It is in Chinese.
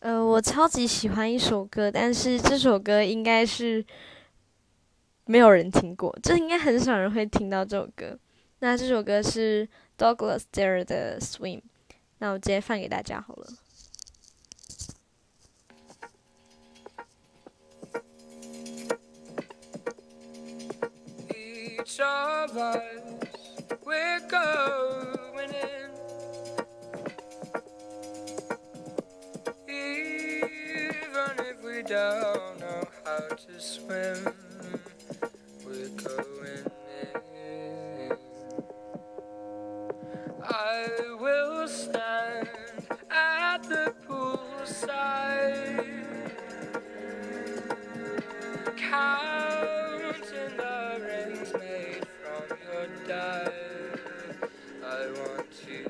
呃，我超级喜欢一首歌，但是这首歌应该是没有人听过，这应该很少人会听到这首歌。那这首歌是 Douglas Dare 的 Swim，那我直接放给大家好了。Each of us, we're we don't know how to swim, we're going in. I will stand at the poolside, counting the rings made from your dive. I want to